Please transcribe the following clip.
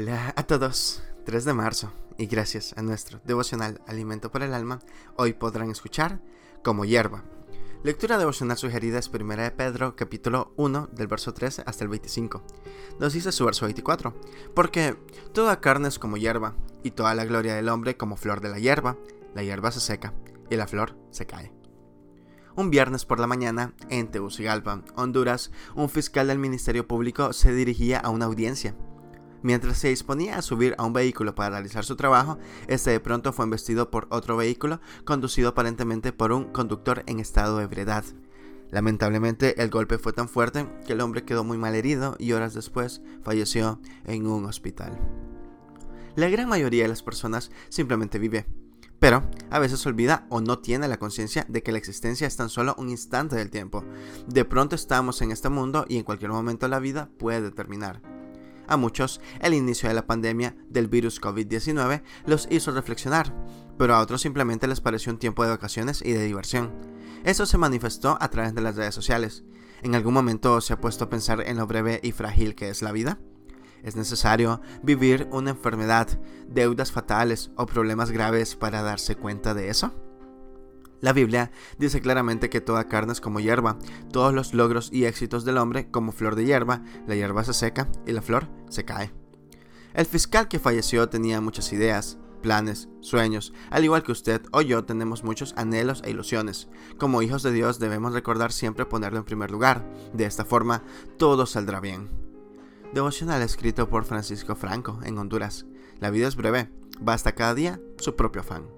Hola a todos, 3 de marzo, y gracias a nuestro devocional Alimento para el Alma, hoy podrán escuchar Como hierba. Lectura devocional sugerida es 1 de Pedro, capítulo 1, del verso 13 hasta el 25. Nos dice su verso 24, porque toda carne es como hierba, y toda la gloria del hombre como flor de la hierba, la hierba se seca, y la flor se cae. Un viernes por la mañana, en Tegucigalpa, Honduras, un fiscal del Ministerio Público se dirigía a una audiencia. Mientras se disponía a subir a un vehículo para realizar su trabajo, este de pronto fue embestido por otro vehículo, conducido aparentemente por un conductor en estado de ebriedad. Lamentablemente, el golpe fue tan fuerte que el hombre quedó muy mal herido y horas después falleció en un hospital. La gran mayoría de las personas simplemente vive, pero a veces olvida o no tiene la conciencia de que la existencia es tan solo un instante del tiempo. De pronto estamos en este mundo y en cualquier momento la vida puede terminar. A muchos, el inicio de la pandemia del virus COVID-19 los hizo reflexionar, pero a otros simplemente les pareció un tiempo de vacaciones y de diversión. Eso se manifestó a través de las redes sociales. ¿En algún momento se ha puesto a pensar en lo breve y frágil que es la vida? ¿Es necesario vivir una enfermedad, deudas fatales o problemas graves para darse cuenta de eso? La Biblia dice claramente que toda carne es como hierba, todos los logros y éxitos del hombre como flor de hierba, la hierba se seca y la flor se cae. El fiscal que falleció tenía muchas ideas, planes, sueños, al igual que usted o yo tenemos muchos anhelos e ilusiones. Como hijos de Dios debemos recordar siempre ponerlo en primer lugar, de esta forma todo saldrá bien. Devocional escrito por Francisco Franco en Honduras. La vida es breve, basta cada día su propio afán.